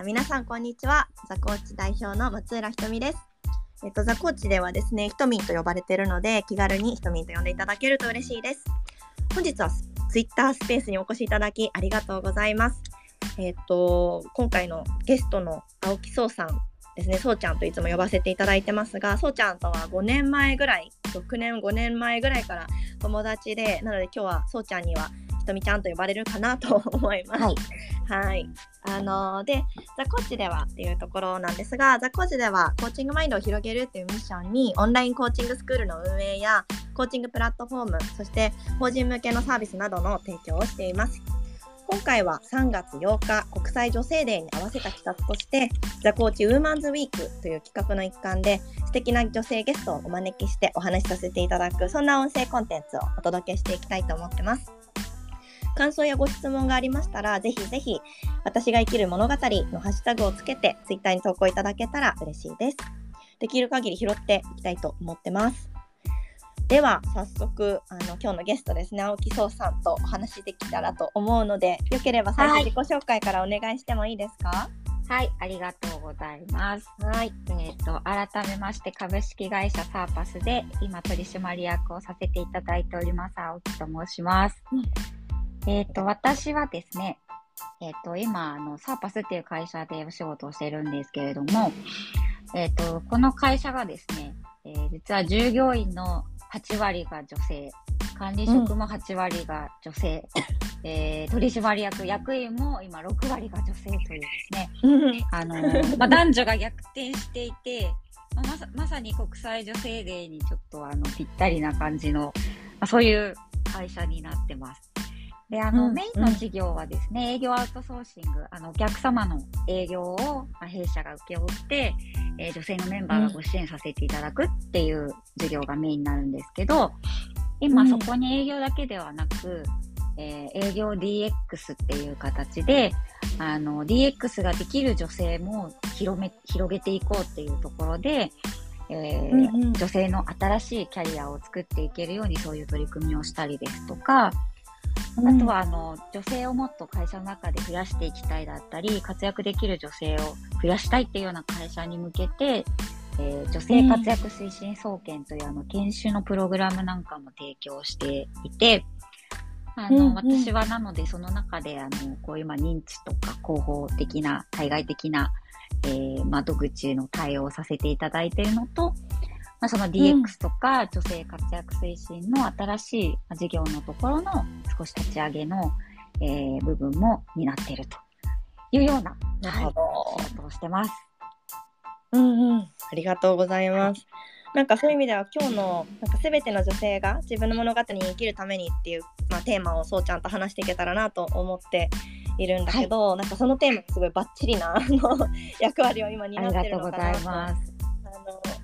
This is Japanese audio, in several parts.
あ皆さんこんにちは。ザコーチ代表の松浦ひとみです。えっとザコーチではですねひとみんと呼ばれているので気軽にひとみんと呼んでいただけると嬉しいです。本日はツイッタースペースにお越しいただきありがとうございます。えっと今回のゲストの青木壮さんですね、そうちゃんといつも呼ばせていただいてますが、そうちゃんとは5年前ぐらい、6年、5年前ぐらいから友達で、なので今日はそうちゃんにはとみちゃんと呼ばれるかなと思います。はい。はい。あのー、で、ザコーチではっていうところなんですが、ザコーチではコーチングマインドを広げるっていうミッションに、オンラインコーチングスクールの運営や、コーチングプラットフォーム、そして法人向けのサービスなどの提供をしています。今回は3月8日国際女性デーに合わせた企画としてザ・コーチウーマンズウィークという企画の一環で素敵な女性ゲストをお招きしてお話しさせていただくそんな音声コンテンツをお届けしていきたいと思ってます。感想やご質問がありましたら、ぜひぜひ、私が生きる物語のハッシュタグをつけて、ツイッターに投稿いただけたら嬉しいです。できる限り拾っていきたいと思ってます。では、早速、あの、今日のゲストですね、青木壮さんとお話できたらと思うので、よければ最初自己紹介からお願いしてもいいですか、はい、ありがとうございます。はい、えっ、ー、と、改めまして株式会社サーパスで今取締役をさせていただいております、青木と申します。うんえっ、ー、と、私はですね、えっ、ー、と、今、あの、サーパスっていう会社でお仕事をしてるんですけれども、えっ、ー、と、この会社がですね、えー、実は従業員の8割が女性、管理職も8割が女性、うん、えー、取締役、役員も今6割が女性というですね、あのまあ、男女が逆転していて、まあ、まさまさに国際女性デーにちょっとあのぴったりな感じの、まあ、そういう会社になってます。で、あの、うん、メインの事業はですね、営業アウトソーシング、あの、お客様の営業を、まあ、弊社が請け負って、えー、女性のメンバーがご支援させていただくっていう事業がメインになるんですけど、今そこに営業だけではなく、えー、営業 DX っていう形で、あの、DX ができる女性も広め、広げていこうっていうところで、えーうんうん、女性の新しいキャリアを作っていけるようにそういう取り組みをしたりですとか、あとはあの女性をもっと会社の中で増やしていきたいだったり活躍できる女性を増やしたいっていうような会社に向けて、えー、女性活躍推進総研というあの研修のプログラムなんかも提供していて、あの、うんうん、私はなのでその中であのこういうま認知とか広報的な対外的な、えー、窓口の対応をさせていただいているのと、まあ、その DX とか女性活躍推進の新しい事業のところの少し立ち上げの、えー、部分も担っていると。いうような、なるほど、はい、仕事をしてます。うんうん、ありがとうございます。なんかそういう意味では今日のなんか全ての女性が自分の物語に生きるためにっていう、まあ、テーマをそうちゃんと話していけたらなと思っているんだけど、はい、なんかそのテーマすごいバッチリな 役割を今担ってるのかなと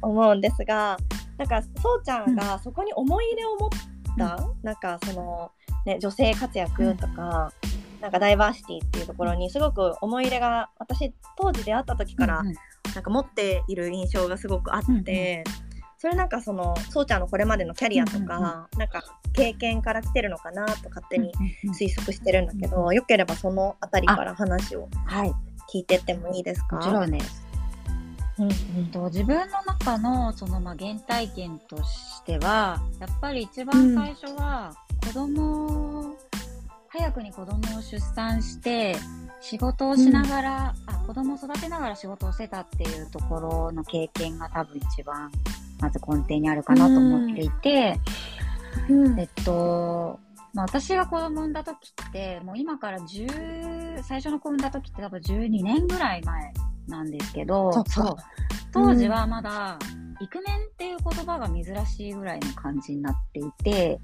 思うんですがなんかそうちゃんがそこに思い入れを持った、うん、なんかその、ね、女性活躍とか、うん、なんかダイバーシティっていうところにすごく思い入れが私当時出会った時から、なんか持っている印象がすごくあって、それなんかそのそうちゃんのこれまでのキャリアとか、うんうん、なんか経験から来てるのかなと勝手に推測してるんだけど、よければその辺りから話を聞いてってもいいですか、もちろんです。うんうん、と自分の中のそのまあ原体験としてはやっぱり一番最初は子供、うん、早くに子供を出産して仕事をしながら、うん、あ子供を育てながら仕事をしてたっていうところの経験が多分一番まず根底にあるかなと思っていて、うん、えっとまあ、私が子供産んだ時ってもう今から10最初の子産んだ時って多分12年ぐらい前なんですけど、そう当時はまだ、イクメンっていう言葉が珍しいぐらいの感じになっていて、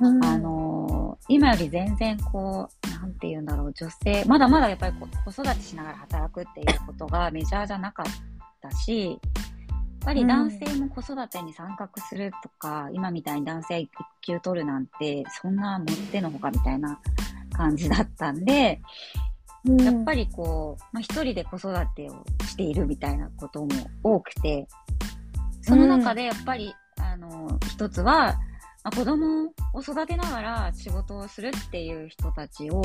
うん、あのー、今より全然こう、なんて言うんだろう、女性、まだまだやっぱり子育てしながら働くっていうことがメジャーじゃなかったし、ぱり男性も子育てに参画するとか、うん、今みたいに男性育休取るなんて、そんなもってのほかみたいな感じだったんで、やっぱりこう、まあ、一人で子育てをしているみたいなことも多くて、その中でやっぱり、あの、一つは、まあ、子供を育てながら仕事をするっていう人たちを、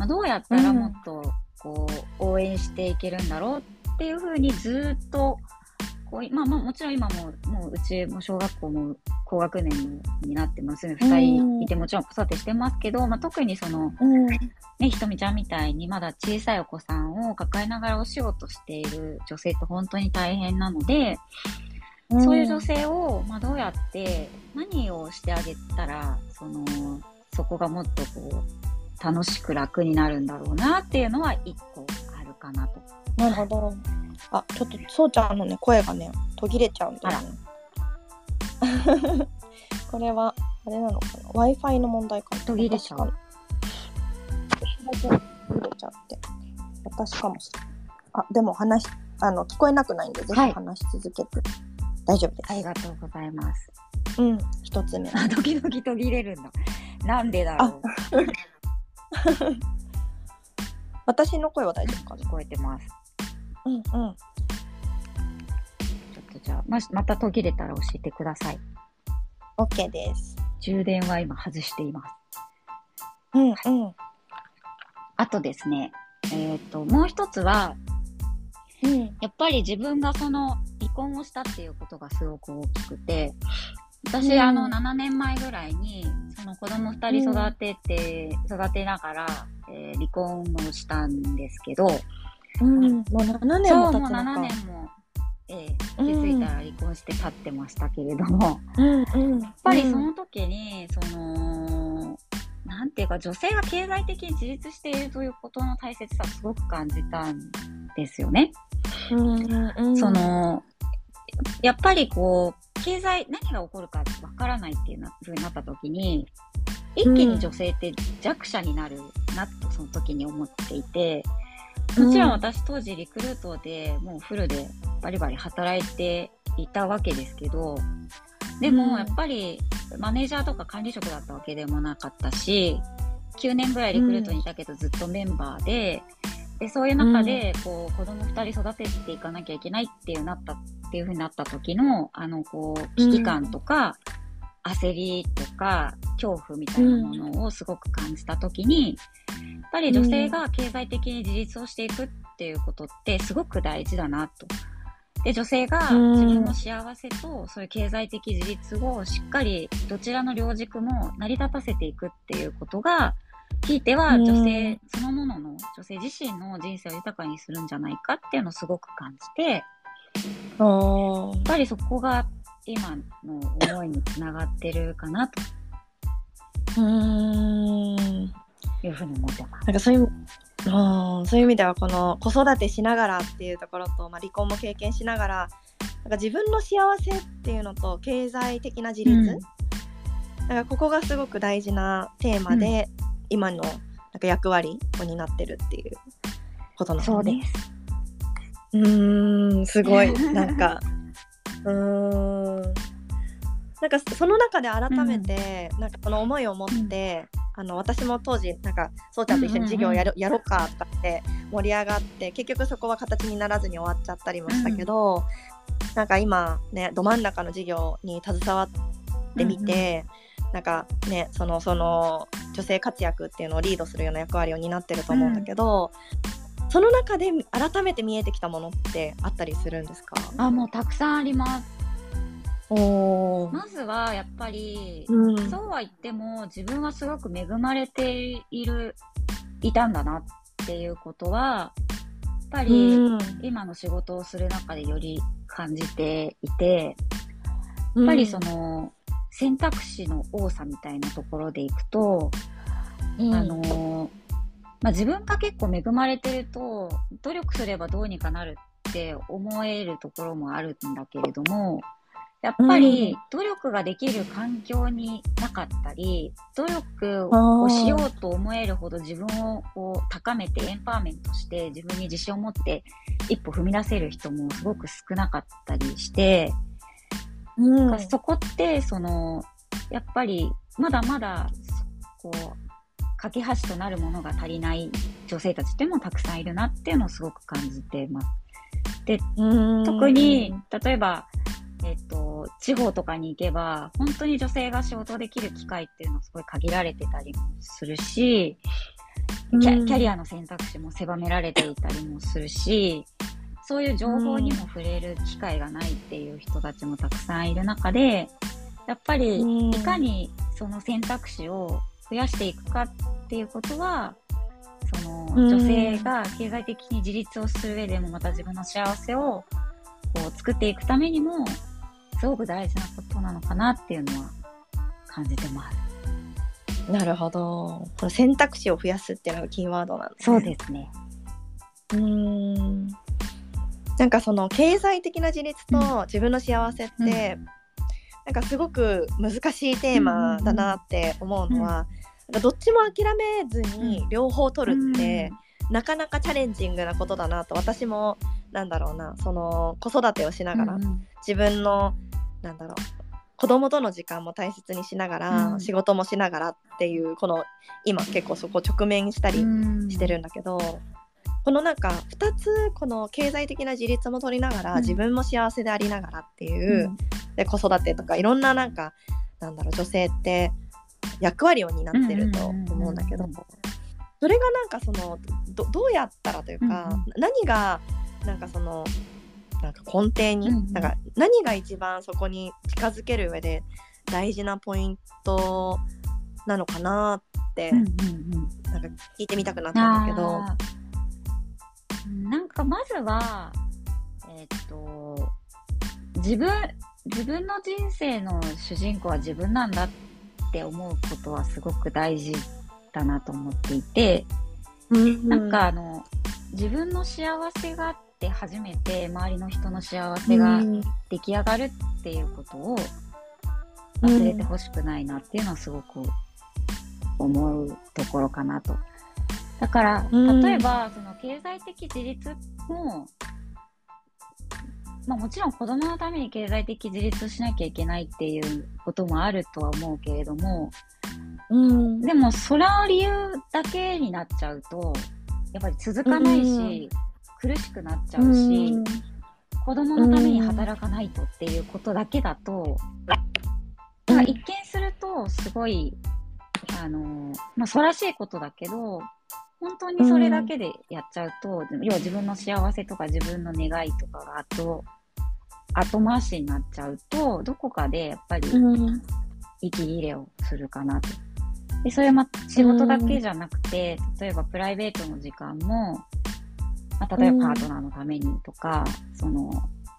まあ、どうやったらもっとこう応援していけるんだろうっていうふうにずっとこうまあまあもちろん今ももううちも小学校も高学年になって娘2人いてもちろん子育てしてますけど、まあ、特にその、ね、ひとみちゃんみたいにまだ小さいお子さんを抱えながらお仕事している女性って本当に大変なので、そういう女性を、まあ、どうやって何をしてあげたらそのそこがもっとこう楽しく楽になるんだろうなっていうのは一個あるかなと。なるほど。あ、ちょっとそうちゃんのね声がね途切れちゃうんだよね。これはあれなのかな？Wi-Fi の問題かな途切れちゃう。途切れちゃって私かもしれない。あでも話あの聞こえなくないんでぜひ話し続けて、大丈夫です。ありがとうございます。うん一つ目。あ、時々途切れるんだ。なんでだろう。私の声は大丈夫かな？聞こえてます。うんうん。ちょっとじゃあ、ままた途切れたら教えてください。OK です。充電は今外しています。うんうん。あとですね、えっ、と、もう一つは、うんやっぱり自分がその離婚をしたっていうことがすごく大きくて、私、うんあの、7年前ぐらいに、その子供2人育てて、育てながら、えー離婚をしたんですけど、うん。もう7年も経つのか。7年も、えー気づいたら離婚して経ってましたけれども、うんうん。ややっぱりその時に、その、なんていうか、女性が経済的に自立しているということの大切さをすごく感じたんですよね。うんうんうん、その、やっぱりこう、経済、何が起こるかわからないっていうな風になった時に、一気に女性って弱者になるなとその時に思っていて、もちろん私当時リクルートでもうフルでバリバリ働いていたわけですけど、でうん。もやっぱりマネージャーとか管理職だったわけでもなかったし、9年ぐらいリクルートにいたけどずっとメンバーで、でそういう中でこう子供2人育てていかなきゃいけないっていうなったっていう風になった時のあのこう危機感とか、焦りとか恐怖みたいなものをすごく感じた時に、やっぱり女性が経済的に自立をしていくっていうことってすごく大事だなと。で、女性がうん。自分の幸せとそういう経済的自立をしっかりどちらの両軸も成り立たせていくっていうことが、ひいてはうん。女性そのものの、女性自身の人生を豊かにするんじゃないかっていうのをすごく感じて、やっぱりそこが今の思いにつながってるかなとうーんいうふうに思ってます。なんかそういううんそういう意味ではこの子育てしながらっていうところと、まあ、離婚も経験しながらなんか自分の幸せっていうのと経済的な自立、うんなんかここがすごく大事なテーマで、今のなんか役割を担ってるっていうことなんそうでね。す。うーんすごいなんか うーん。なんかその中で改めて、なんかこの思いを持って、あの私も当時なんかそうちゃんと一緒に授業やる、やろうかとかって盛り上がって結局そこは形にならずに終わっちゃったりもしたけど、なんか今ねど真ん中の授業に携わってみて、なんかねそのその女性活躍っていうのをリードするような役割を担ってると思うんだけど、その中で改めて見えてきたものってあったりするんですか？あ、もうたくさんあります。おー。まずはやっぱり、うん。そうは言っても自分はすごく恵まれている、いたんだなっていうことは、やっぱりうん。今の仕事をする中でより感じていて、やっぱりその選択肢の多さみたいなところでいくと、うん。あのまあ、自分が結構恵まれてると努力すればどうにかなるって思えるところもあるんだけれどもやっぱり努力ができる環境になかったり努力をしようと思えるほど自分をこう高めてエンパワーメントして自分に自信を持って一歩踏み出せる人もすごく少なかったりして、うん。そこってそのやっぱりまだまだこう架け橋となるものが足りない女性たちっていうのもたくさんいるなっていうのをすごく感じてます。うん。特に例えば、えっと、地方とかに行けば本当に女性が仕事できる機会っていうのはすごい限られてたりもするしキャキャリアの選択肢も狭められていたりもするし、そういう情報にも触れる機会がないっていう人たちもたくさんいる中で、やっぱりいかにその選択肢を増やしていくかっていうことは、その女性が経済的に自立をする上でもまた自分の幸せをこう作っていくためにもすごく大事なことなのかなっていうのは感じてます。なるほど。この選択肢を増やすっていうのがキーワードなんですね。そうですね。うん。なんかその経済的な自立と自分の幸せって、うん、なんかすごく難しいテーマだなって思うのは、うん、どっちも諦めずに両方取るって、うん、なかなかチャレンジングなことだなと私もなんだろうなその子育てをしながら、自分のなんだろう子供との時間も大切にしながら、うん、仕事もしながらっていうこの今結構そこ直面したりしてるんだけど、うん、このなんか2つこの経済的な自立も取りながら、うん、自分も幸せでありながらっていう、で子育てとかいろんななんかなんだろう女性って役割を担ってると思うんだけど、それがなんかそのどうやったらというか、何がなんかそのなんか根底に、うん、なんか何が一番そこに近づける上で大事なポイントなのかなって、なんか聞いてみたくなったんだけど。なんかまずは、えー、っと、自分、自分の人生の主人公は自分なんだって思うことはすごく大事だなと思っていて、うん。うん、なんかあの、自分の幸せがって初めて周りの人の幸せが出来上がるっていうことを忘れてほしくないなっていうのはすごく思うところかなと。だから、例えば、その経済的自立も、まあもちろん子供のために経済的自立しなきゃいけないっていうこともあるとは思うけれども、うん、でもそれの理由だけになっちゃうと、やっぱり続かないし、苦しくなっちゃうし、う子供のために働かないとっていうことだけだと、まあ、一見するとすごい、あの、まあ、そらしいことだけど、本当にそれだけでやっちゃうと、うん、要は自分の幸せとか自分の願いとかが後、後回しになっちゃうと、どこかでやっぱり、息切れをするかなと。で、それは仕事だけじゃなくて、例えばプライベートの時間も、まあ、例えばパートナーのためにとか、その、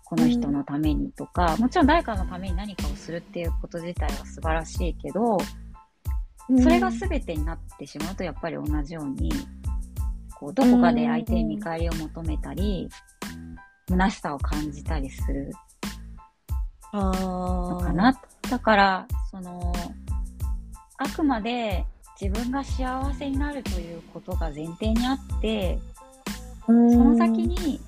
この人のためにとか、もちろん誰かのために何かをするっていうこと自体は素晴らしいけど、それが全てになってしまうと、やっぱり同じように、こう、どこかで相手に見返りを求めたり、虚しさを感じたりするのかな。だから、その、あくまで自分が幸せになるということが前提にあって、その先に、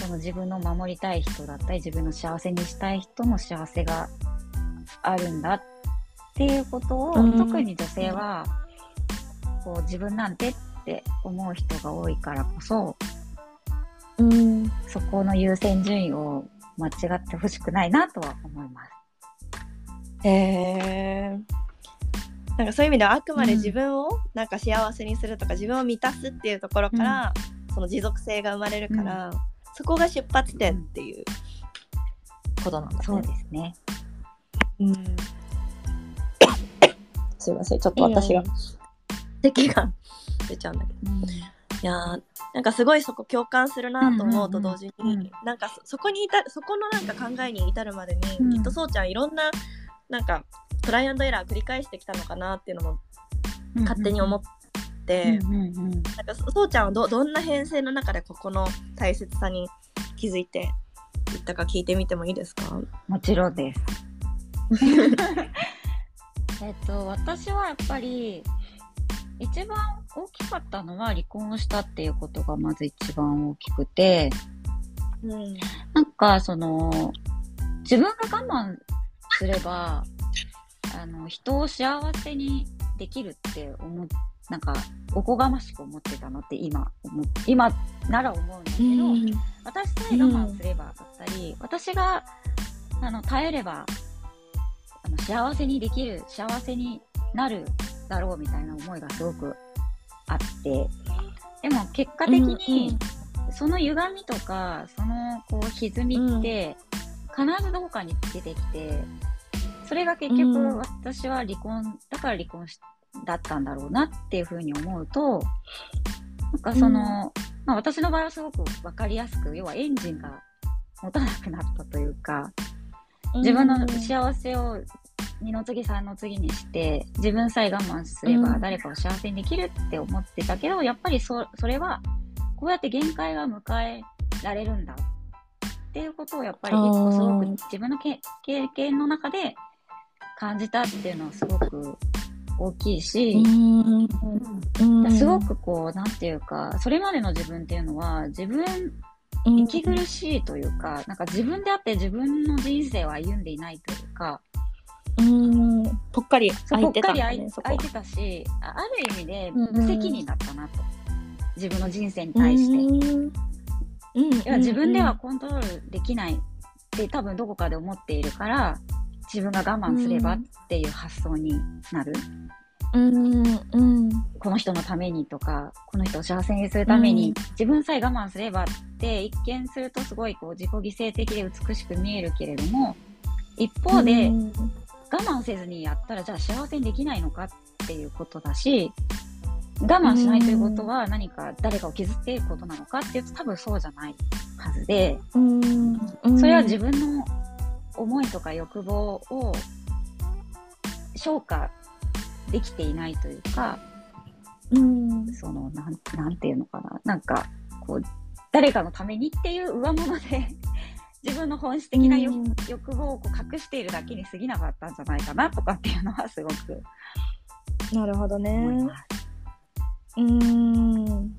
その自分の守りたい人だったり、自分の幸せにしたい人の幸せがあるんだっていうことを、特に女性は、こう自分なんてって思う人が多いからこそ、うん、そこの優先順位を間違ってほしくないなとは思います。へえー。なんかそういう意味ではあくまで自分をなんか幸せにするとか、うん、自分を満たすっていうところから、その持続性が生まれるから、うん、そこが出発点っていうことなんだね。そうですね。うん。すいません、ちょっと私が、咳が出ちゃうんだけど。うん、いやなんかすごいそこ共感するなと思うと同時に、うんうん、なんかそこに至るそこのなんか考えに至るまでに、うん、きっとそうちゃんいろんななんかトライアンドエラー繰り返してきたのかなっていうのも勝手に思っ、うんうんうん、なんかそうちゃんはどどんな編成の中でここの大切さに気づいていったか聞いてみてもいいですか？もちろんです。えっと私はやっぱり一番大きかったのは離婚したっていうことがまず一番大きくて、うん、なんかその自分が我慢すればあの人を幸せにできるって思っなんかおこがましく思ってたのって今今なら思うんだけど、うん、私さえ我慢すればだったり、うん、私があの耐えればあの幸せにできる幸せになるだろうみたいな思いがすごくあって。でも結果的にその歪みとかそのこう歪みって必ずどこかに出てきてそれが結局私は離婚だから離婚しだったんだろうなっていうふうに思うとなんかその、まあ、私の場合はすごく分かりやすく要はエンジンが持たなくなったというか自分の幸せを二の次三の次にして自分さえ我慢すれば誰かを幸せにできるって思ってたけど、やっぱりそそれはこうやって限界が迎えられるんだっていうことをやっぱり一個すごく自分の経験の中で感じたっていうのはすごく大きいし、すごくこう、なんていうか、それまでの自分っていうのは、自分、息苦しいというか、なんか自分であって自分の人生を歩んでいないというか、うん。ぽっかり空いてた、ね、空いてたしある意味で無責任だったなと、自分の人生に対して、うん自分ではコントロールできないって多分どこかで思っているから自分が我慢すればっていう発想になる、うんうん、この人のためにとかこの人を幸せにするために、自分さえ我慢すればって一見するとすごいこう自己犠牲的で美しく見えるけれども一方で、我慢せずにやったらじゃあ幸せにできないのかっていうことだし我慢しないということは何か誰かを傷つけることなのかっていうと多分そうじゃないはずで、それは自分の思いとか欲望を消化できていないというか、うん、そのなんなんていうのかな。なんかこう誰かのためにっていう上物で自分の本質的な欲,、欲望を隠しているだけに過ぎなかったんじゃないかなとかっていうのはすごく なるほどね。うん。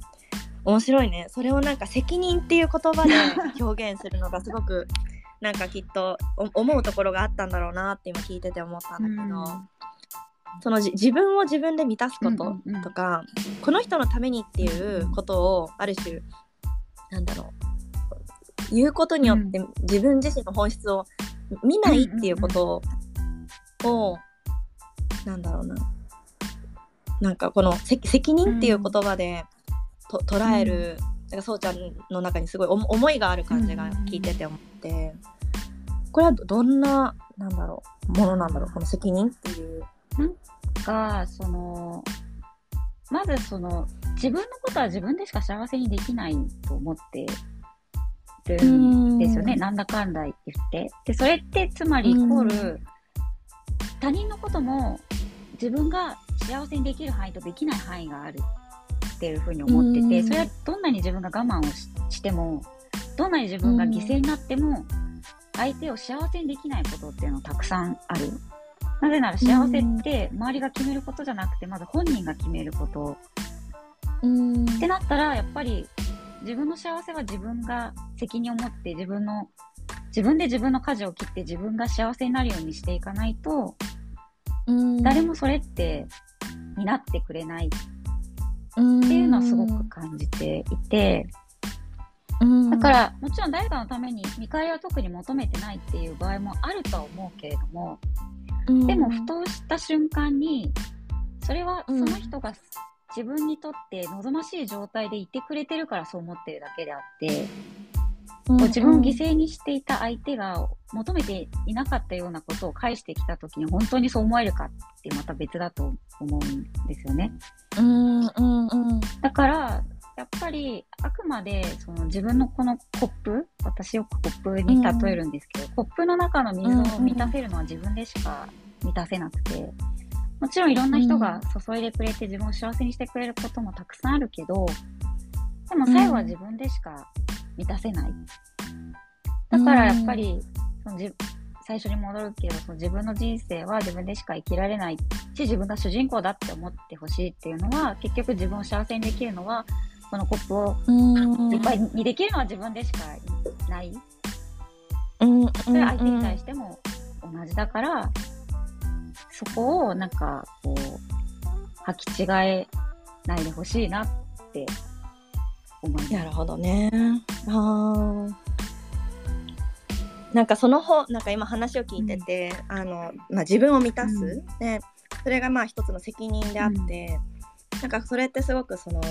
面白いね。それをなんか責任っていう言葉で表現するのがすごく なんかきっと思うところがあったんだろうなって今聞いてて思ったんだけど、うん、その自分を自分で満たすこととか、うんうん、この人のためにっていうことをある種なんだろう言うことによって自分自身の本質を見ないっていうことを、なんだろうな。なんかこの責任っていう言葉でと、捉える、なんかそうちゃんの中にすごい思いがある感じが聞いてて思って、これはどんななんだろうものなんだろうこの責任っていう。なんかそのまずその自分のことは自分でしか幸せにできないと思ってるんですよねなんだかんだ言って。でそれってつまりイコール他人のことも自分が幸せにできる範囲とできない範囲があるっていうふうに思っててそれはどんなに自分が我慢をしてもどんなに自分が犠牲になっても相手を幸せにできないことっていうのたくさんある。なぜなら幸せって周りが決めることじゃなくてまず本人が決めること。ってなったらやっぱり自分の幸せは自分が責任を持って自分の自分で自分の舵を切って自分が幸せになるようにしていかないと誰もそれって担ってくれない。っていうのはすごく感じていて。だからもちろん誰かのために見返りは特に求めてないっていう場合もあるとは思うけれども、でもふとした瞬間にそれはその人が自分にとって望ましい状態でいてくれてるからそう思ってるだけであって、こう自分を犠牲にしていた相手が求めていなかったようなことを返してきた時に本当にそう思えるかってまた別だと思うんですよね。うんうんうん、だからやっぱりあくまでその自分のこのコップ私よくコップに例えるんですけど、うん、コップの中の水を満たせるのは自分でしか満たせなくてもちろんいろんな人が注いでくれて自分を幸せにしてくれることもたくさんあるけどでも最後は自分でしか満たせない。だからやっぱりその最初に戻るけどその自分の人生は自分でしか生きられないし自分が主人公だって思ってほしいっていうのは結局自分を幸せにできるのはこのコップをいっぱいにできるのは自分でしかない。それは相手に対しても同じだから、そこをなんかこう、履き違えないでほしいなって思います。なるほどね。あなんかその方なんか今話を聞いてて、うん、あのまあ、自分を満たす、うん、でそれがまあ一つの責任であって、なんかそれってすごくその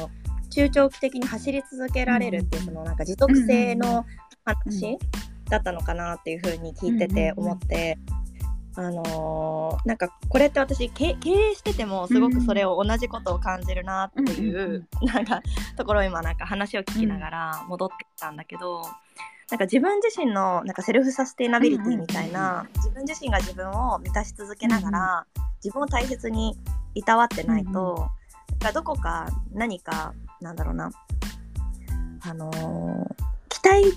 中長期的に走り続けられるっていうそのなんか持続性の話だったのかなっていうふうに聞いてて思って。あのーなんかこれって私経経営しててもすごくそれを同じことを感じるなっていう、なんかところを今なんか話を聞きながら戻ってきたんだけど、なんか自分自身のなんか self sustainability みたいな、自分自身が自分を満たし続けながら、自分を大切にいたわってないと、なんかどこか何かなんだろうな。あのー期待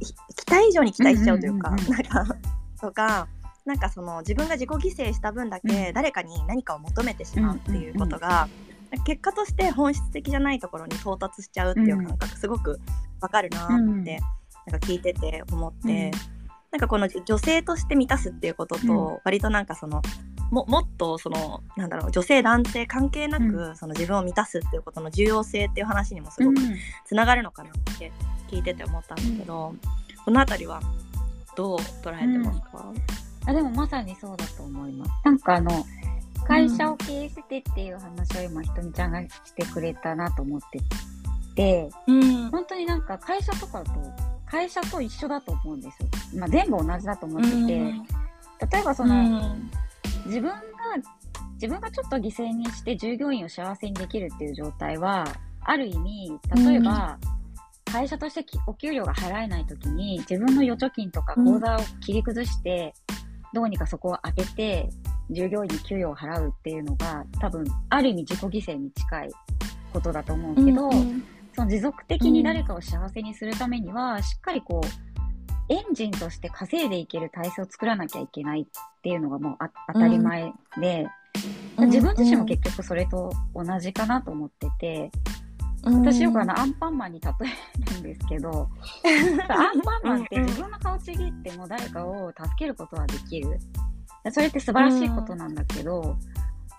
ひ期待以上に期待しちゃうというか、うんうんうん。なんかとかなんかその自分が自己犠牲した分だけ誰かに何かを求めてしまうっていうことが、結果として本質的じゃないところに到達しちゃうっていう感覚すごくわかるなって、うん。なんか聞いてて思って、うん。なんかこの女性として満たすっていうことと、うん。割となんかそのももっとそのなんだろう女性男性関係なく、うその自分を満たすっていうことの重要性っていう話にもすごくつながるのかなって聞いてて思ったんだけど、この辺りはどう捉えてますか、あでもまさにそうだと思います。なんかあの、会社を経営してっていう話を今、ひとみちゃんがしてくれたなと思ってて、うん。本当になんか会社とかと、会社と一緒だと思うんですよ。まあ全部同じだと思ってて、例えばその、自分が、自分がちょっと犠牲にして従業員を幸せにできるっていう状態は、ある意味、例えば、会社としてきお給料が払えないときに、自分の預貯金とか口座を切り崩して、どうにかそこを当てて、従業員に給与を払うっていうのが、多分、ある意味自己犠牲に近いことだと思うけど、その持続的に誰かを幸せにするためには、しっかりこう、エンジンとして稼いでいける体制を作らなきゃいけないっていうのがもうあ当たり前で、自分自身も結局それと同じかなと思ってて、私よくあのアンパンマンに例えるんですけど、アンパンマンって自分の顔ちぎっても誰かを助けることはできる。それって素晴らしいことなんだけど、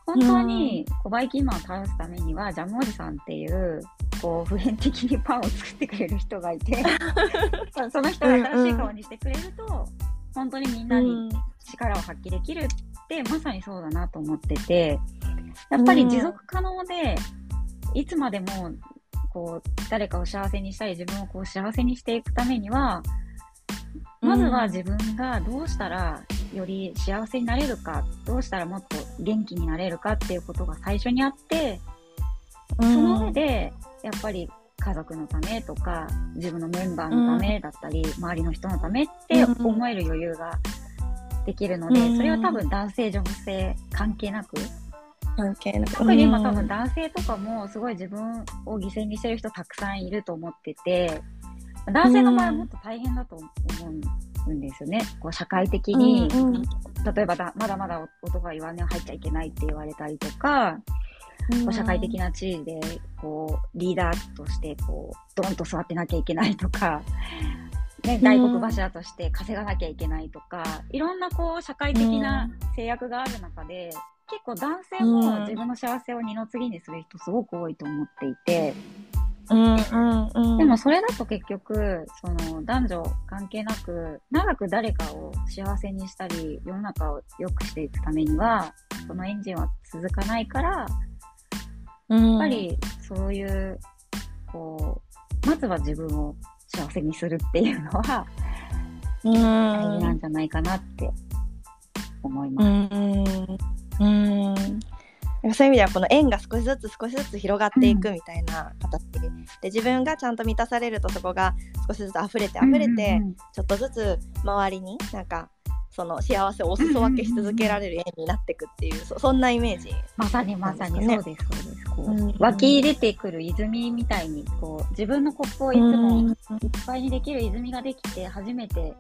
本当にこうバイキンマンを倒すためには、ジャムおじさんっていう、こう普遍的にパンを作ってくれる人がいて、その人が新しい顔にしてくれると、本当にみんなに力を発揮できるって、まさにそうだなと思ってて、やっぱり持続可能で、いつまでもこう誰かを幸せにしたり自分をこう幸せにしていくためにはまずは自分がどうしたらより幸せになれるかどうしたらもっと元気になれるかっていうことが最初にあってその上でやっぱり家族のためとか自分のメンバーのためだったり、周りの人のためって思える余裕ができるので、それは多分男性女性関係なく関係なく特に今多分男性とかもすごい自分を犠牲にしてる人たくさんいると思ってて、男性の場合はもっと大変だと思うんですよね。こう社会的に、例えばだまだまだ男が弱音を入っちゃいけないって言われたりとか、こう社会的な地位でこうリーダーとしてこうドンと座ってなきゃいけないとか、ね、大黒柱として稼がなきゃいけないとか、いろんなこう社会的な制約がある中で、結構男性も自分の幸せを二の次にする人すごく多いと思っていて、でもそれだと結局その男女関係なく長く誰かを幸せにしたり世の中を良くしていくためにはそのエンジンは続かないからやっぱりそういうこうまずは自分を幸せにするっていうのは大事なんじゃないかなって思います。うんそういう意味ではこの縁が少しずつ少しずつ広がっていくみたいな形で,、で自分がちゃんと満たされるとそこが少しずつ溢れて溢れて、ちょっとずつ周りになんかその幸せをお裾分けし続けられる縁になっていくっていう、そそんなイメージ、まさにまさに。そうですそうです。こう、湧き出てくる泉みたいにこう自分のコップをいつもいっぱいにできる泉ができて初めて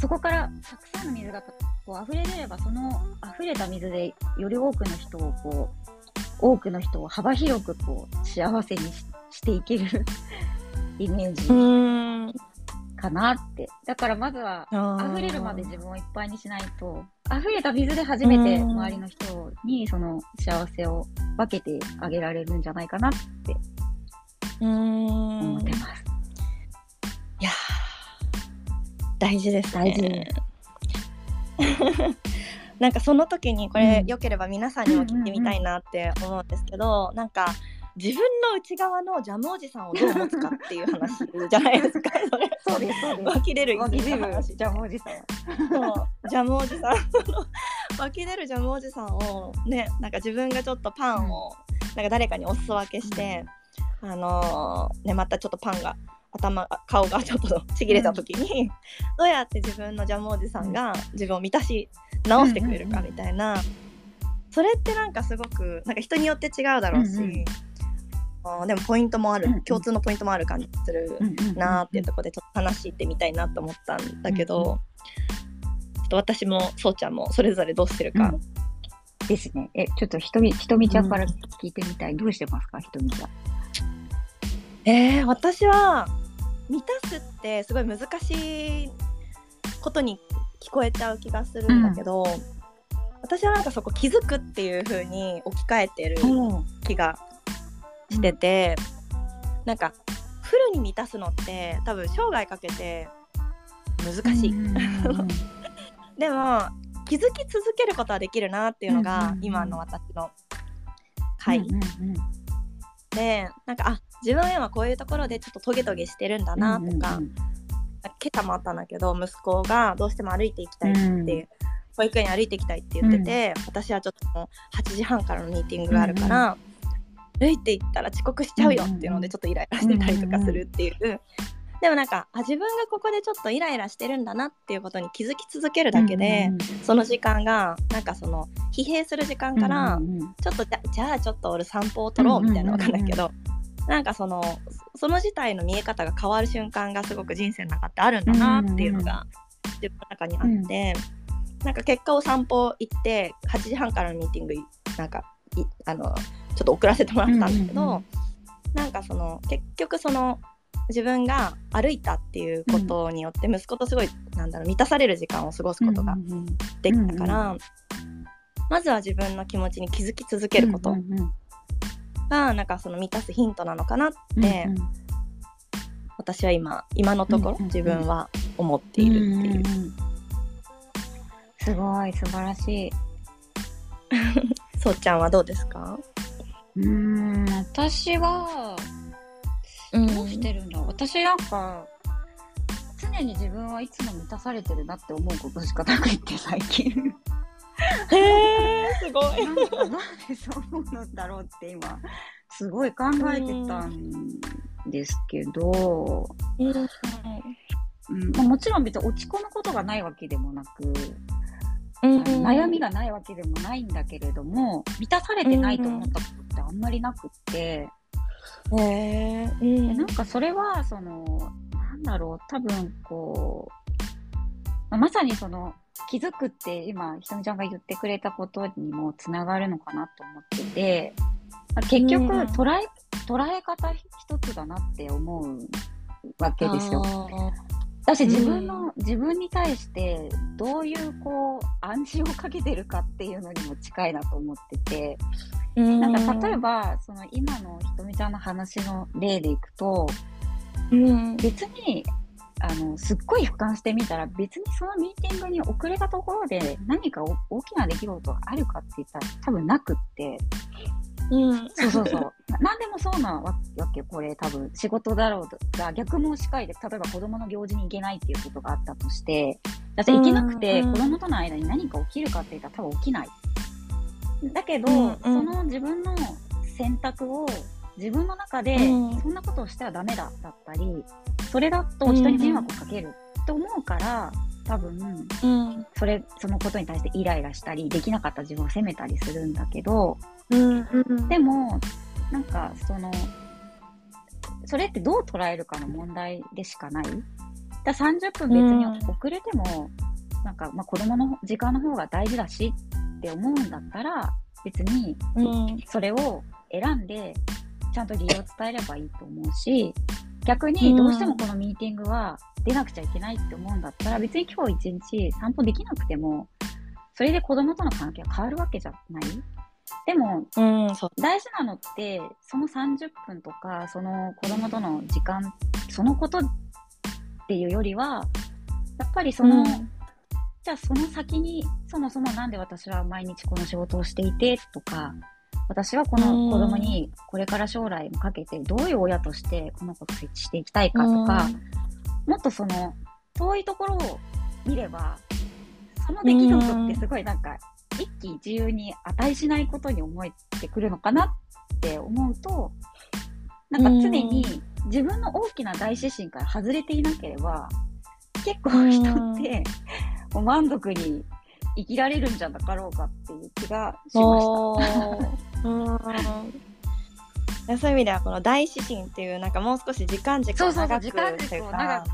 そこからたくさんの水がこう溢れ出ればその溢れた水でより多くの人をこう多くの人を幅広くこう幸せにしていける イメージかなって。だからまずは溢れるまで自分をいっぱいにしないと溢れた水で初めて周りの人にその幸せを分けてあげられるんじゃないかなって思ってます。いや大事ですね。大事 なんかその時にこうん。れ良ければ皆さんにも聞いてみたいなって思うんですけど、なんか自分の内側のジャムおじさんをどう持つかっていう話じゃないですかそれ そうです、そうです。湧き出る湧き出る話ジャムおじさん。そうジャムおじさん。湧き出るジャムおじさんをねなんか自分がちょっとパンを、なんか誰かにお裾分けして、あのーねまたちょっとパンが頭が顔が ちょっとちぎれた時に、どうやって自分のジャムおじさんが自分を満たし直してくれるかみたいな、それってなんかすごくなんか人によって違うだろうし、うんうん。でもポイントもある、うんうん。共通のポイントもある感じするなーっていうところでちょっと話してみたいなと思ったんだけど、うんうんちょっと私もそうちゃんもそれぞれどうしてるか、ですね。え、ちょっとひとみ、ひとみちゃんから聞いてみたい。どうしてますか、ひとみちゃん。えー、私は満たすってすごい難しいことに聞こえちゃう気がするんだけど、私はなんかそこ気づくっていう風に置き換えてる気がしてて、なんかフルに満たすのって多分生涯かけて難しい、うんうんうん でも気づき続けることはできるなっていうのうんうんがうん。今の私の回うんうん。でなんかあ自分はこういうところでちょっとトゲトゲしてるんだなとか、うん今朝もあったんだけど息子がどうしても歩いていきたいって、うん。保育園に歩いていきたいって言ってて、私はちょっともう8時半からのミーティングがあるから、歩いていったら遅刻しちゃうよっていうのでちょっとイライラしてたりとかするっていう。でもなんかあ自分がここでちょっとイライラしてるんだなっていうことに気づき続けるだけで、その時間がなんかその疲弊する時間から、うんうんうん。ちょっとじゃあちょっと俺散歩を取ろうみたいなのわかんないけど、なんかそのその事態の見え方が変わる瞬間がすごく人生の中ってあるんだなっていうのが自分の中にあって、なんか結果を散歩行って8時半からのミーティングなんかいあのちょっと遅らせてもらったんだけど、うんうんうん。なんかその結局その自分が歩いたっていうことによって息子とすごい、なんだろう満たされる時間を過ごすことがうんうんうん。できたから、まずは自分の気持ちに気づき続けること。うんうんうんが、なんかその満たすヒントなのかなって、うんうん私は今今のところうんうんうん自分は思っているっていう。んんんすごい素晴らしい。そうちゃんはどうですか？うーん私はうんどうしてるんだろう、私なんか常に自分はいつも満たされてるなって思うことしかなくって最近へえすごい。なんかなんでそう思うんだろうって今すごい考えてたんですけど、うんまあ、もちろん別に落ち込むことがないわけでもなく、あの悩みがないわけでもないんだけれども満たされてないと思ったことってあんまりなくって、うでんなんかそれはそのなんだろう多分こう、まあまさにその気づくって今ひとみちゃんが言ってくれたことにもつながるのかなと思ってて、まあ結局うん。捉え捉え方一つだなって思うわけですよ。だし自分の、自分に対してどういうこう暗示をかけてるかっていうのにも近いなと思ってて、なんか例えばその今のひとみちゃんの話の例でいくとうん。別にあのすっごい俯瞰してみたら別にそのミーティングに遅れたところで何かお大きな出来事があるかって言ったら多分なくって。うん。そうそうそう。な何でもそうなわわけこれ。多分仕事だろうと。が逆もしかりで例えば子供の行事に行けないっていうことがあったとして。だって行けなくてうん。子供との間に何か起きるかって言ったら多分起きない。だけど、うんうん。その自分の選択を自分の中でうん。そんなことをしてはダメだだったりそれだと人に迷惑をかけるって思うから多分うん。それそのことに対してイライラしたりできなかった自分を責めたりするんだけどうん。でもなんかそのそれってどう捉えるかの問題でしかない。だ30分別にうん遅れても、なんか、まあ、子供の時間の方が大事だしって思うんだったら別にうん。それを選んでちゃんと理由を伝えればいいと思うし逆にどうしてもこのミーティングは出なくちゃいけないって思うんだったら別に今日一日散歩できなくてもそれで子供との関係は変わるわけじゃない。でもうん大事なのってその30分とかその子供との時間そのことっていうよりはやっぱりその、じゃあその先にそもそもなんで私は毎日この仕事をしていてとか、私はこの子供にこれから将来もかけてどういう親としてこの子と接していきたいかとか、もっとその遠いところを見れば、その出来事ってすごいなんか一喜一憂に値しないことに思えてくるのかなって思うと、なんか常に自分の大きな大指針から外れていなければ、結構人ってもう満足に生きられるんじゃなかろうかっていう気がしました。うんそういう意味ではこの大指針っていうなんかもう少し時間軸を長く時間という軸を長かく。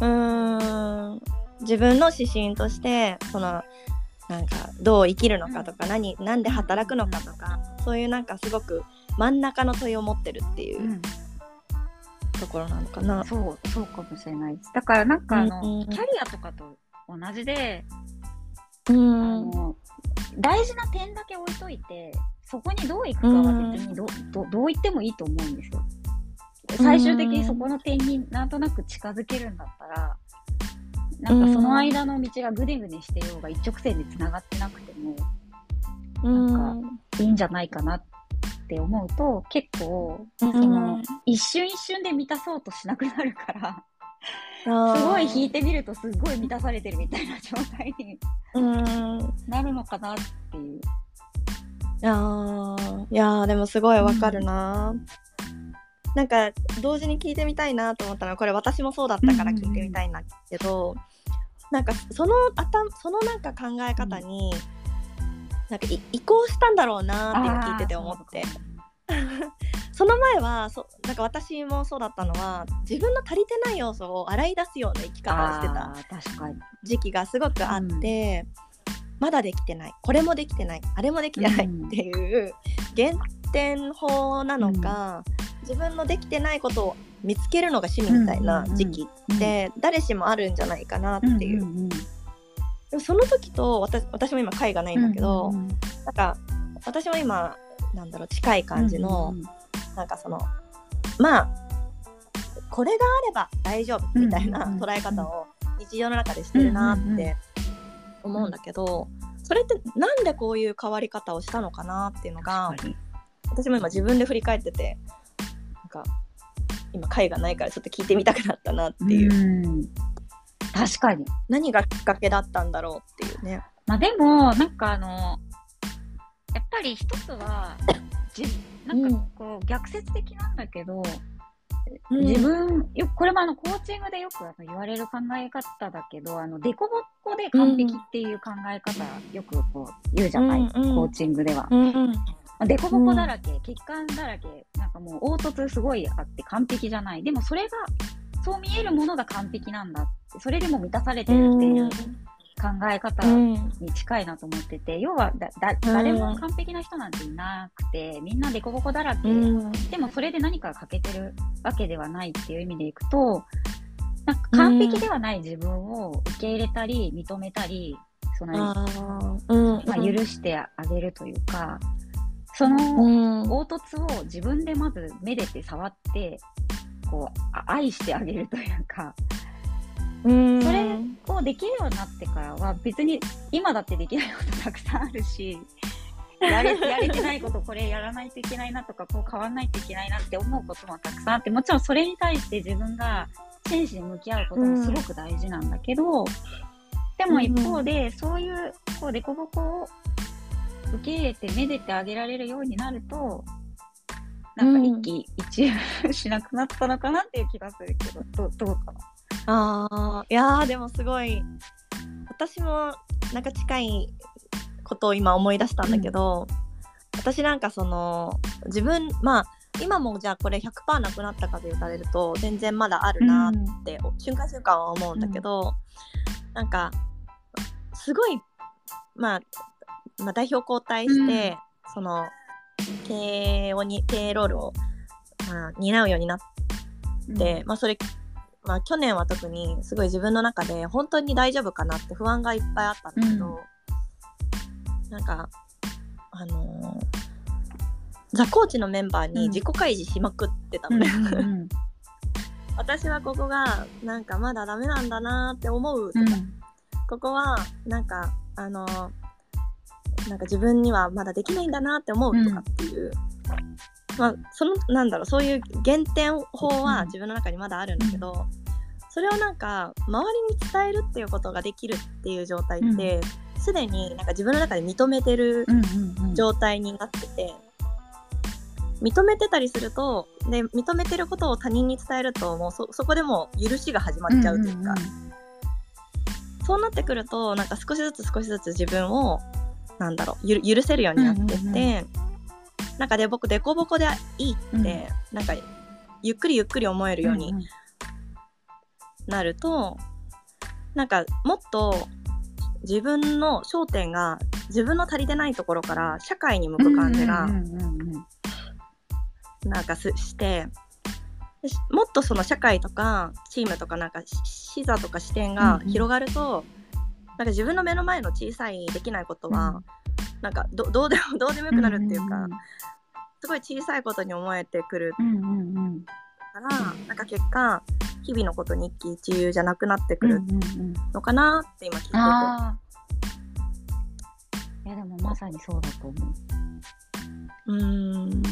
うーん自分の指針としてそのなんかどう生きるのかとか、何なんで働くのかとかそういうなんかすごく真ん中の問いを持ってるっていううんところなのかな。そう、そうかもしれないです。だからなんかあの、うんうんキャリアとかと同じで、あうんの大事な点だけ置いといて、そこにどう行くかは別にど,、どどう言ってもいいと思うんですよ。最終的にそこの点になんとなく近づけるんだったら、なんかその間の道がぐねぐねしてようが一直線でつながってなくてもなんいいんじゃないかなって思うと、結構、うん。その一瞬一瞬で満たそうとしなくなるから、すごい引いてみるとすごい満たされてるみたいな状態にうん。なるのかなっていう。いやー。いやーでもすごいわかるな、なんか同時に聞いてみたいなと思ったのはこれ私もそうだったから聞いてみたいんだけど、なんかその頭そのなんか考え方に、なんかい移行したんだろうなって今聞いてて思って その前はそなんか私もそうだったのは自分の足りてない要素を洗い出すような生き方をしてた。時期がすごくあって、まだできてない。これもできてない。あれもできてないっていう減点法なのか、自分のできてないことを見つけるのが趣味みたいな時期って誰しもあるんじゃないかなっていう、んんん。でもその時と私私も今会がないんだけど、うんうんうん。なんか私も今なんだろう近い感じの、うんうんなんかそのまあこれがあれば大丈夫みたいな捉え方を日常の中でしてるなって思うんだけどそれってなんでこういう変わり方をしたのかなっていうのが私も今自分で振り返っててなんか今回がないからちょっと聞いてみたくなったなっていう、うん。確かに。何がきっかけだったんだろうっていうね。まあでも、なんかあの、やっぱり一つは、じなんかこう、逆説的なんだけど、自分、よく、これもあの、コーチングでよくあの言われる考え方だけど、あの、デコボコで完璧っていう考え方、よくこう、言うじゃない、うんうん。コーチングでは。うんうん。まあデコボコだらけ、血管だらけ、なんかもう凹凸すごいあって完璧じゃない。でもそれが、そう見えるものが完璧なんだって、それでも満たされてるっていう考え方うん。に近いなと思ってて、要はだだ誰も完璧な人なんていなくて、みんなデコボコだらけ、うん。でもそれで何か欠けてるわけではないっていう意味でいくと、なんか完璧ではない自分を受け入れたり、認めたり、その、あー。うん。まあ、許してあげるというか、そのうん。凹凸を自分でまずめでて触って、こう、あ愛してあげるというか、うんそれをできるようになってからは別に今だってできないことたくさんあるし、やれやれてないことこれやらないといけないなとかこう変わらないといけないなって思うこともたくさんあってもちろんそれに対して自分が真摯に向き合うこともすごく大事なんだけど、でも一方でそういうこう凸凹を受け入れてめでてあげられるようになるとなんか一喜一憂しなくなったのかなっていう気がするけどどどうかなああいやーでもすごい。私もなんか近いことを今思い出したんだけど、私なんかその自分まあ今もじゃあこれ100%なくなったかと言われると全然まだあるなって、瞬間瞬間は思うんだけど、なんかすごい、まあ、まあ代表交代して、その経営をに経営ロールを、まあ、担うようになって、まあそれまあ、去年は特にすごい自分の中で本当に大丈夫かなって不安がいっぱいあったんだけど、なんかあのーザ・コーチのメンバーに自己開示しまくってたの。ね、うんうんうん。私はここがなんかまだダメなんだなって思う。とか、ここはなんかあのなんか自分にはまだできないんだなって思うとかっていう、まあそのなんだろうそういう減点法は自分の中にまだあるんだけど、それをなんか周りに伝えるっていうことができるっていう状態ってすで、になんか自分の中で認めてるうんうんうん。状態になってて、認めてたりするとで認めてることを他人に伝えるともうそそこでもう許しが始まっちゃうというか、んんんそうなってくるとなんか少しずつ少しずつ自分をなんだろうゆ許せるようになってって、うんうん。うなんかで僕デコボコでいいって、うん。なんかゆっくりゆっくり思えるようにんん。なると、なんかもっと自分の焦点が自分の足りてないところから社会に向く感じがうんうんうんうんなんかすしてもっとその社会とかチームとかなんかし視座とか視点が広がると、なんか自分の目の前の小さいできないことは、なんかどどうでも どうでもよくなるっていうか、すごい小さいことに思えてくるから、なんか結果日々のことに一喜一憂じゃなくなってくるのかなって今聞いてて。いやでもまさにそうだと思う。うーん。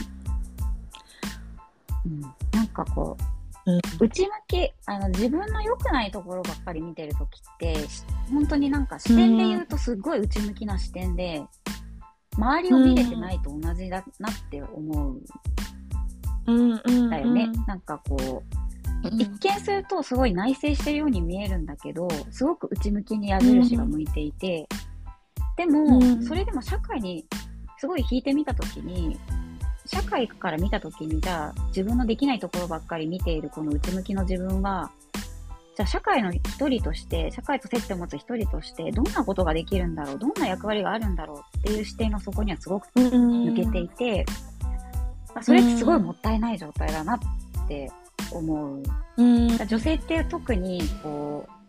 うん、なんかこう、うん。内向きあの自分の良くないところばっかり見てるときってし本当になんか視点で言うとすごい内向きな視点で、周りを見れてないと同じだなって思う。んだよね。うんなんかこう、うん一見するとすごい内省してるように見えるんだけどすごく内向きに矢印が向いていて、でも、うん。それでも社会にすごい引いてみたときに社会から見たときにじゃあ自分のできないところばっかり見ているこの内向きの自分はじゃあ社会の一人として社会と接点を持つ一人としてどんなことができるんだろうどんな役割があるんだろうっていう視点がそこにはすごく抜けていて、あそれってすごいもったいない状態だなって思う。うん。女性って特にこう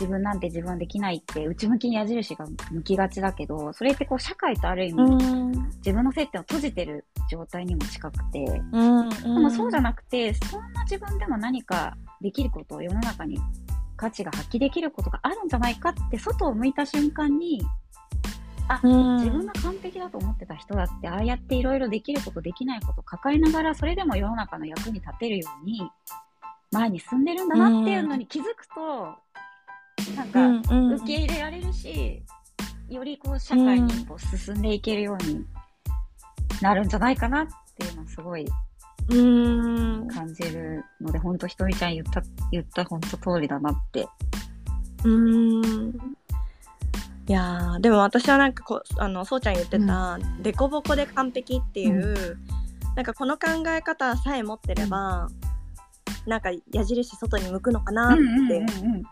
自分なんて自分はできないって内向きに矢印が向きがちだけどそれってこう社会とある意味、うん。自分の接点を閉じてる状態にも近くて、でうん。もそうじゃなくてそんな自分でも何かできることを世の中に価値が発揮できることがあるんじゃないかって外を向いた瞬間にうん。自分が完璧だと思ってた人だってああやっていろいろできることできないことを抱えながらそれでも世の中の役に立てるように前に進んでるんだなっていうのに気づくと、なんかうん受け入れられるし、よりこう社会に一歩進んでいけるようになるんじゃないかなっていうのをすごいうん。感じるので、本当ひとみちゃん言った、言った本当通りだなって。うん。いやーでも私はなんかこうあのそうちゃん言ってた「デコボコで完璧」っていう、なんかこの考え方さえ持ってれば、なんか矢印外に向くのかなって、うん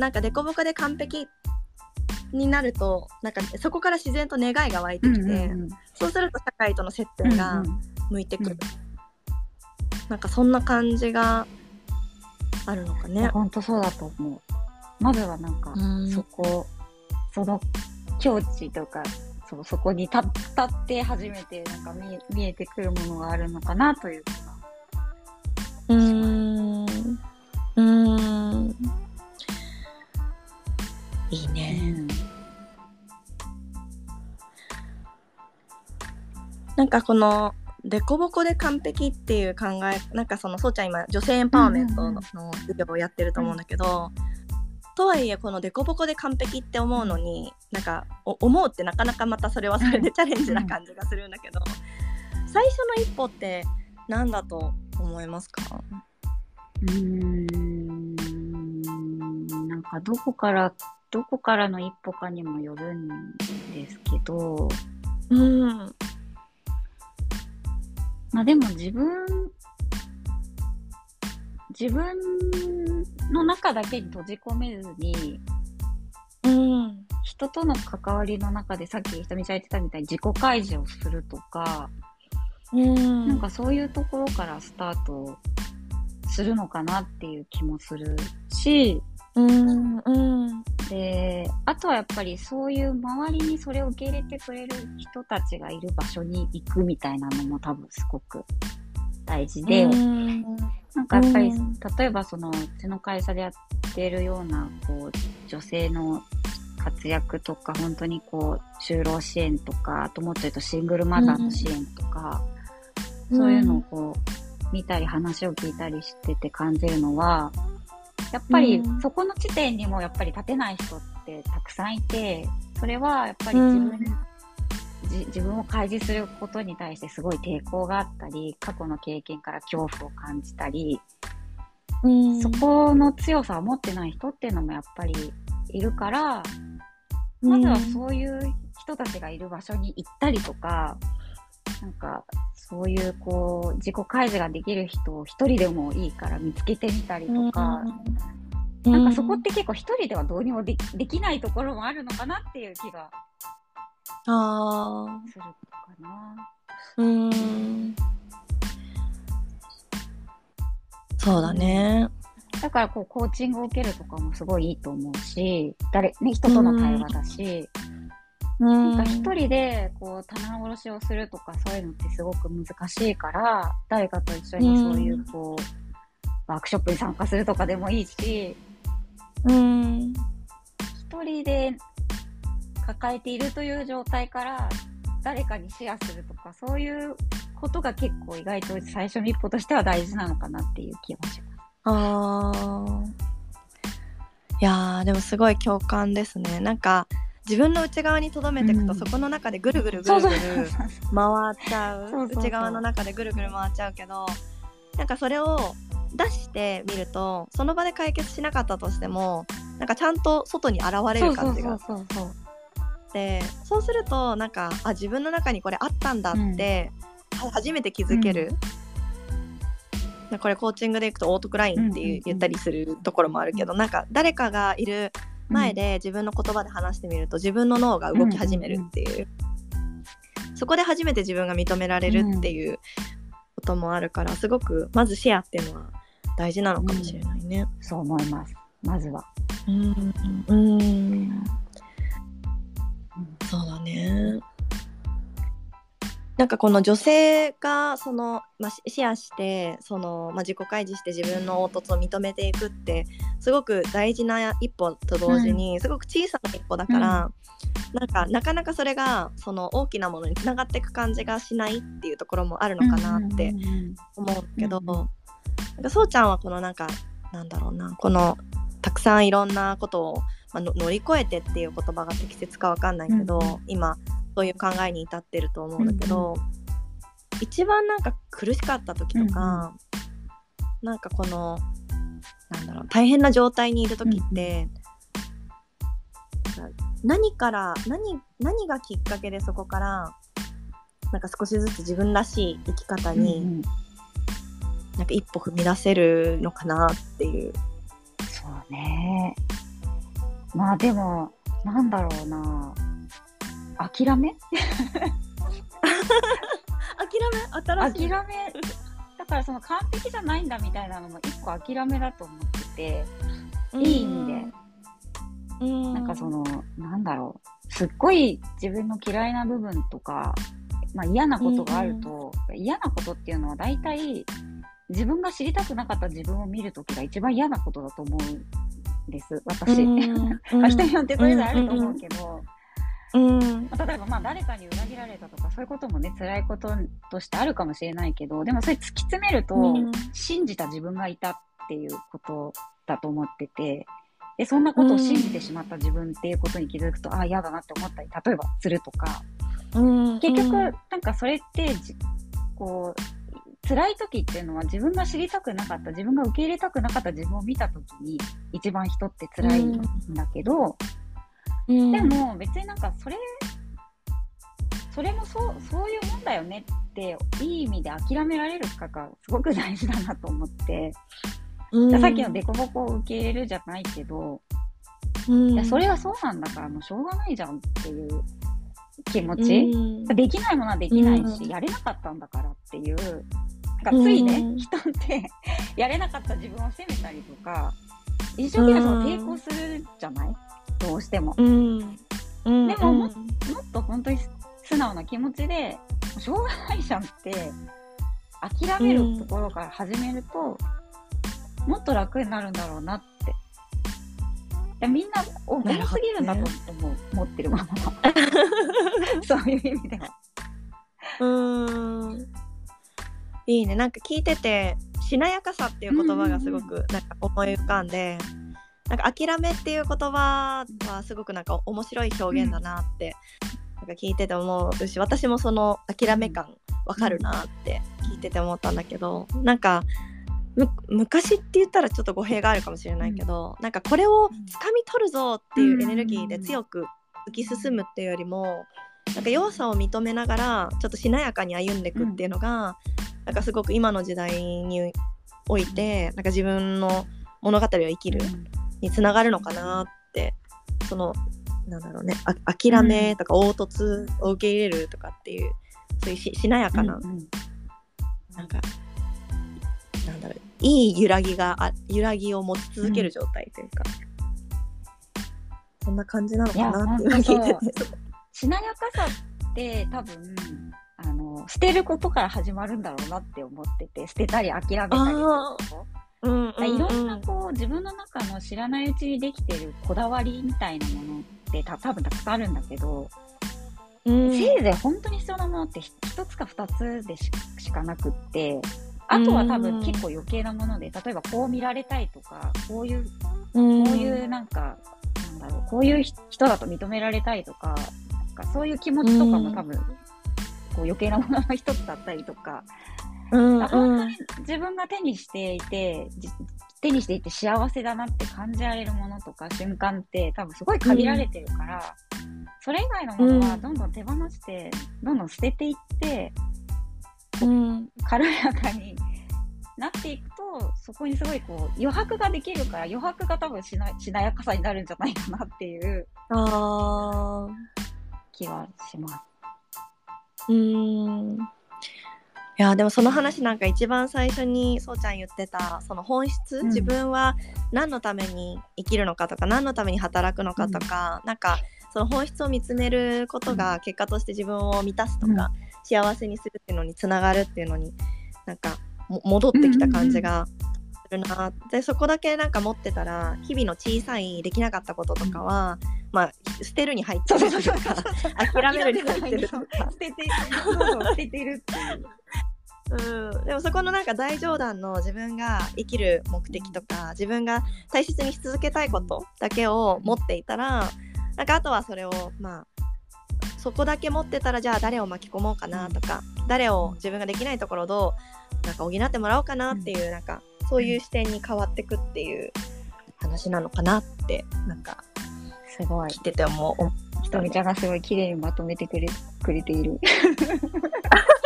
なんかデコボコで完璧になるとなんかそこから自然と願いが湧いてきて、うんうんそうすると社会との接うん点が向いてくる、なんかそんな感じがあるのかね。本当そうだと思う。まずはなんか、うんそこ、その境地とか、そうそこに立立って初めてなんか見え見えてくるものがあるのかなという気がうーん。なんかこの、デコボコで完璧っていう考え、なんかその、そうちゃん今、女性エンパワーメントの授業をやってると思うんだけど、とはいえ、このデコボコで完璧って思うのに、なんか、お思うってなかなかまたそれはそれでチャレンジな感じがするんだけど、最初の一歩って何だと思いますか？うーんなんかどこから、どこからの一歩かにもよるんですけど、うん。まあでも自分、自分の中だけに閉じ込めずに、うん。人との関わりの中でさっきひとみちゃん言ってたみたいに自己開示をするとか、うん。なんかそういうところからスタートするのかなっていう気もするし、うん。うん。で、あとはやっぱりそういう周りにそれを受け入れてくれる人たちがいる場所に行くみたいなのも多分すごく大事で、うん。なんかやっぱり、うん例えばそのうちの会社でやってるようなこう女性の活躍とか本当にこう就労支援とかあともっと言うとシングルマザーの支援とか、そういうのをこう見たり話を聞いたりしてて感じるのはやっぱりうん。そこの地点にもやっぱり立てない人ってたくさんいてそれはやっぱり自分、うんじ自分を開示することに対してすごい抵抗があったり過去の経験から恐怖を感じたり、うん。そこの強さを持ってない人っていうのもやっぱりいるから、まずはそういう人たちがいる場所に行ったりとか、なんかそういうこう自己開示ができる人を一人でもいいから見つけてみたりとか、うん。なんかそこって結構一人ではどうにもでできないところもあるのかなっていう気があするかな。ーうん。そうだね。だからこうコーチングを受けるとかもすごいいいと思うし、誰、ね、人との対話だし、うんなんか一人でこう棚卸しをするとかそういうのってすごく難しいから、誰かと一緒にそういうこう、ワークショップに参加するとかでもいいし、うん。一人で抱えているという状態から誰かにシェアするとか、そういうことが結構意外と最初の一歩としては大事なのかなっていう気がします。あー。いやーでもすごい共感ですね。なんか自分の内側に留めていくと、うん。そこの中でぐるぐるぐるぐる回っちゃう。内側の中でぐるぐる回っちゃうけどなんかそれを出してみるとその場で解決しなかったとしてもなんかちゃんと外に現れる感じが。あそうするとなんかあ自分の中にこれあったんだって、は初めて気づける、でこれコーチングでいくとオートクラインって言ったりするところもあるけど、なんか誰かがいる前で自分の言葉で話してみると自分の脳が動き始めるっていう、そこで初めて自分が認められるっていうこともあるからすごくまずシェアっていうのは大事なのかもしれないね。そう思います。まずは。うん、うんそうだね。なんかこの女性がその、まあ、シシェアしてその、まあ、自己開示して自分の凹凸を認めていくってすごく大事な一歩と同時に、すごく小さな一歩だから、なんかなかなかそれがその大きなものにつながっていく感じがしないっていうところもあるのかなってうんうんうん思うけど、うん。なんかそうちゃんはこのなんかなんだろうなこのたくさんいろんなことを、まあの乗り越えてっていう言葉が適切かわかんないけど、うんうん。今そういう考えに至ってると思うんだけど、一番なんか苦しかった時とか、なんかこのなんだろう大変な状態にいる時って、なんか何から何何がきっかけでそこからなんか少しずつ自分らしい生き方に、うんうんなんか一歩踏み出せるのかなっていう。そうね。まあでも、なんだろうな。諦め？諦め？新しい？諦め。だからその完璧じゃないんだみたいなのも一個諦めだと思ってて、うんいい意味で。うん、なんかその、なんだろう。すっごい自分の嫌いな部分とか、まあ嫌なことがあると、嫌なことっていうのは大体自分が知りたくなかった自分を見るときが一番嫌なことだと思うんです、私。まあ 人によってそれぞれあると思うけど、うん。まあ例えばまあ誰かに裏切られたとかそういうこともね辛いこととしてあるかもしれないけどでもそれ突き詰めると、うん。信じた自分がいたっていうことだと思っててでそんなことを信じてしまった自分っていうことに気づくと、ああ嫌だなって思ったり例えばするとか。うん。結局、なんかそれってじこう辛い時っていうのは自分が知りたくなかった自分が受け入れたくなかった自分を見た時に一番人って辛いんだけど、うん、でも別になんかそれそれもそうそういうもんだよねっていい意味で諦められるかがすごく大事だなと思って、うん、さっきの凸凹を受け入れるじゃないけど、うん、いやそれはそうなんだからもうしょうがないじゃんっていう気持うち、ん。できないものはできないし、うん。やれなかったんだからっていう。なんかついね、うん人ってやれなかった自分を責めたりとか一生懸命その抵抗するじゃない？どうしても。うんうん、でもももっと本当に素直な気持ちで、しょうがないじゃんって、諦めるところから始めると、もっと楽になるんだろうなって。いやみんなお重すぎるんだと思う、持ってるままは。そういう意味では。うーんいいねなんか聞いててしなやかさっていう言葉がすごくなんか思い浮かんで、なんか諦めっていう言葉はすごくなんか面白い表現だなって、なんか聞いてて思うし私もその諦め感わかるなって聞いてて思ったんだけどなんか昔って言ったらちょっと語弊があるかもしれないけど、なんかこれを掴み取るぞっていうエネルギーで強く突き進むっていうよりもなんか弱さを認めながらちょっとしなやかに歩んでいくっていうのが、なんかすごく今の時代においてなんか自分の物語を生きるにつながるのかなってそのなんだろうねあ諦めとか凹凸を受け入れるとかっていうそういうししなやかな、うんうん。なんかなんだろういい揺らぎがあ揺らぎを持ち続ける状態というか、そんな感じなのかなって今聞いて本て。しなやかさって多分あの捨てることから始まるんだろうなって思ってて捨てたり諦めたりすることうんうんだからいろんなこう自分の中の知らないうちにできてるこだわりみたいなものってた多分たくさんあるんだけど、うん。せいぜい本当に必要なものってひ一つか二つでししかなくってあとは多分結構余計なもので例えばこう見られたいとかこういううん。こういうなんか、なんだろう、こういう人だと認められたいとか、なんかそういう気持ちとかも多分、こう余計なものの一つだったりとか、うん本当に自分が手にしていて、じ手にしていて幸せだなって感じられるものとか瞬間って多分すごい限られてるから、それ以外のものはどんどん手放して、どんどん捨てていって、うん。軽やかになっていくと、そこにすごいこう余白ができるから、余白が多分しなしなやかさになるんじゃないかなっていう気はします。うーんいやでもその話なんか一番最初にそうちゃん言ってたその本質、うん。自分は何のために生きるのかとか何のために働くのかとか、なんかその本質を見つめることが結果として自分を満たすとか、幸せにするっていうのにつながるっていうのになんかも戻ってきた感じがするな、でそこだけなんか持ってたら日々の小さいできなかったこととかは、まあ捨てるに入ってるとか諦めるに入ってるとか。捨ててるっていう。うん、でもそこのなんか大冗談の自分が生きる目的とか自分が大切にし続けたいことだけを持っていたらなんかあとはそれをまあそこだけ持ってたらじゃあ誰を巻き込もうかなとか、誰を自分ができないところをどうなんか補ってもらおうかなっていう、なんかそういう視点に変わってくっていう話なのかなってなんかすごい。聞いてて思う。ひとみちゃんがすごい綺麗にまとめてくれくれている。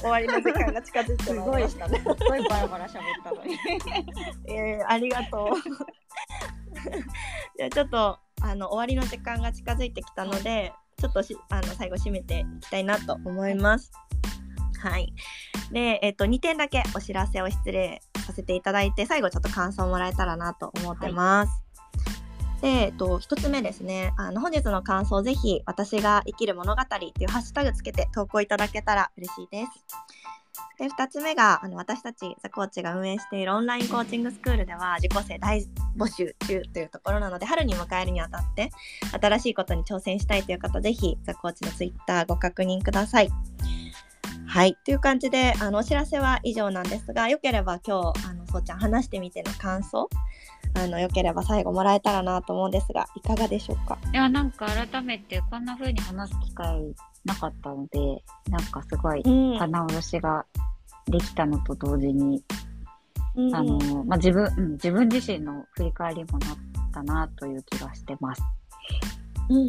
終わりの時間が近づいてまいりましたね。すごいバラバラ喋ったのに。えー、ありがとう。じゃあちょっとあの終わりの時間が近づいてきたのでちょっとしあの最後締めていきたいなと思います。はい。で、えっ、と2点だけお知らせを失礼させていただいて最後ちょっと感想もらえたらなと思ってます。で、えっと、1つ目ですね、あの本日の感想、ぜひ、私が生きる物語っていうハッシュタグつけて投稿いただけたら嬉しいです。で2つ目があの私たちザコーチが運営しているオンラインコーチングスクールでは受講生大募集中というところなので春に迎えるにあたって新しいことに挑戦したいという方ぜひザコーチのツイッターご確認ください。はいという感じであのお知らせは以上なんですがよければ今日あのそうちゃん話してみての感想あのよければ最後もらえたらなと思うんですがいかがでしょうか？いや、なんか改めてこんな風に話す機会なかったので、なんかすごいうん。棚卸しができたのと同時に、うんあの、まあ、自分、うん、自分自身の振り返りもなったなという気がしてます。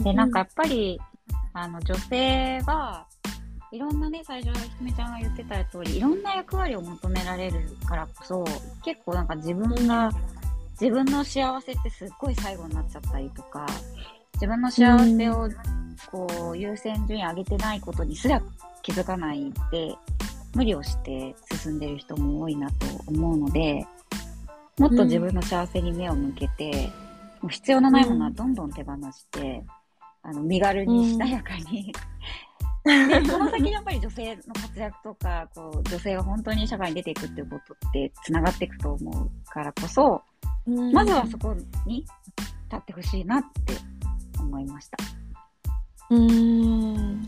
で、なんかやっぱり、あの、女性は、いろんなね、最初、ひとみちゃんが言ってた通り、いろんな役割を求められるからこそ、結構なんか自分が、自分の幸せってすっごい最後になっちゃったりとか、自分の幸せを、こう、優先順位上げてないことにすら気づかないで、無理をして進んでる人も多いなと思うので、もっと自分の幸せに目を向けて、もう必要のないものはどんどん手放して、あの身軽にしなやかに、でその先にやっぱり女性の活躍とかこう女性が本当に社会に出ていくっていうことってつながっていくと思うからこそ、まずはそこに立ってほしいなって思いました。うん。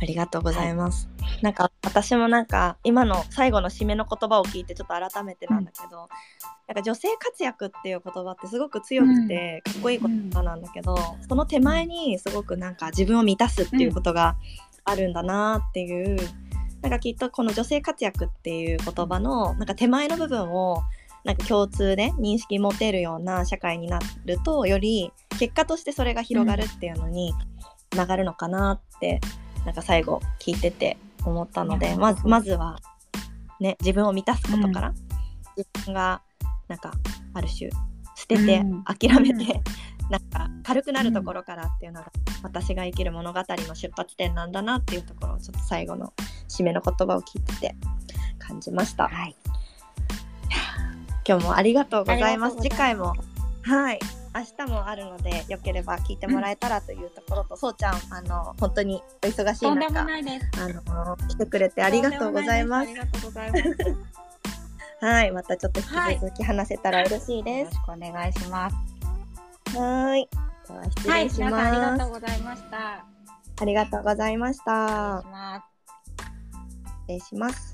ありがとうございます。はい、なんか私もなんか今の最後の締めの言葉を聞いてちょっと改めてなんだけど、うん、なんか女性活躍っていう言葉ってすごく強くてかっこいい言葉なんだけど、うん、その手前にすごくなんか自分を満たすっていうことがあるんだなっていう、うん、なんかきっとこの女性活躍っていう言葉のなんか手前の部分をなんか共通で認識持てるような社会になるとより結果としてそれが広がるっていうのにつながるのかなってなんか最後聞いてて思ったので、まずまずはね自分を満たすことから、うん、自分がなんかある種捨てて、諦めて、なんか軽くなるところからっていうのが、私が生きる物語の出発点なんだなっていうところをちょっと最後の締めの言葉を聞いてて感じました。はい、今日もありがとうございます。次回もはい明日もあるのでよければ聞いてもらえたらというところと、うん、そうちゃんあの本当にお忙しい中あの来てくれてありがとうございます。はい、またちょっと引き続き話せたら嬉しいです。よろしくお願いします。はい。では失礼します、はい、ありがとうございました。ありがとうございました。失礼します。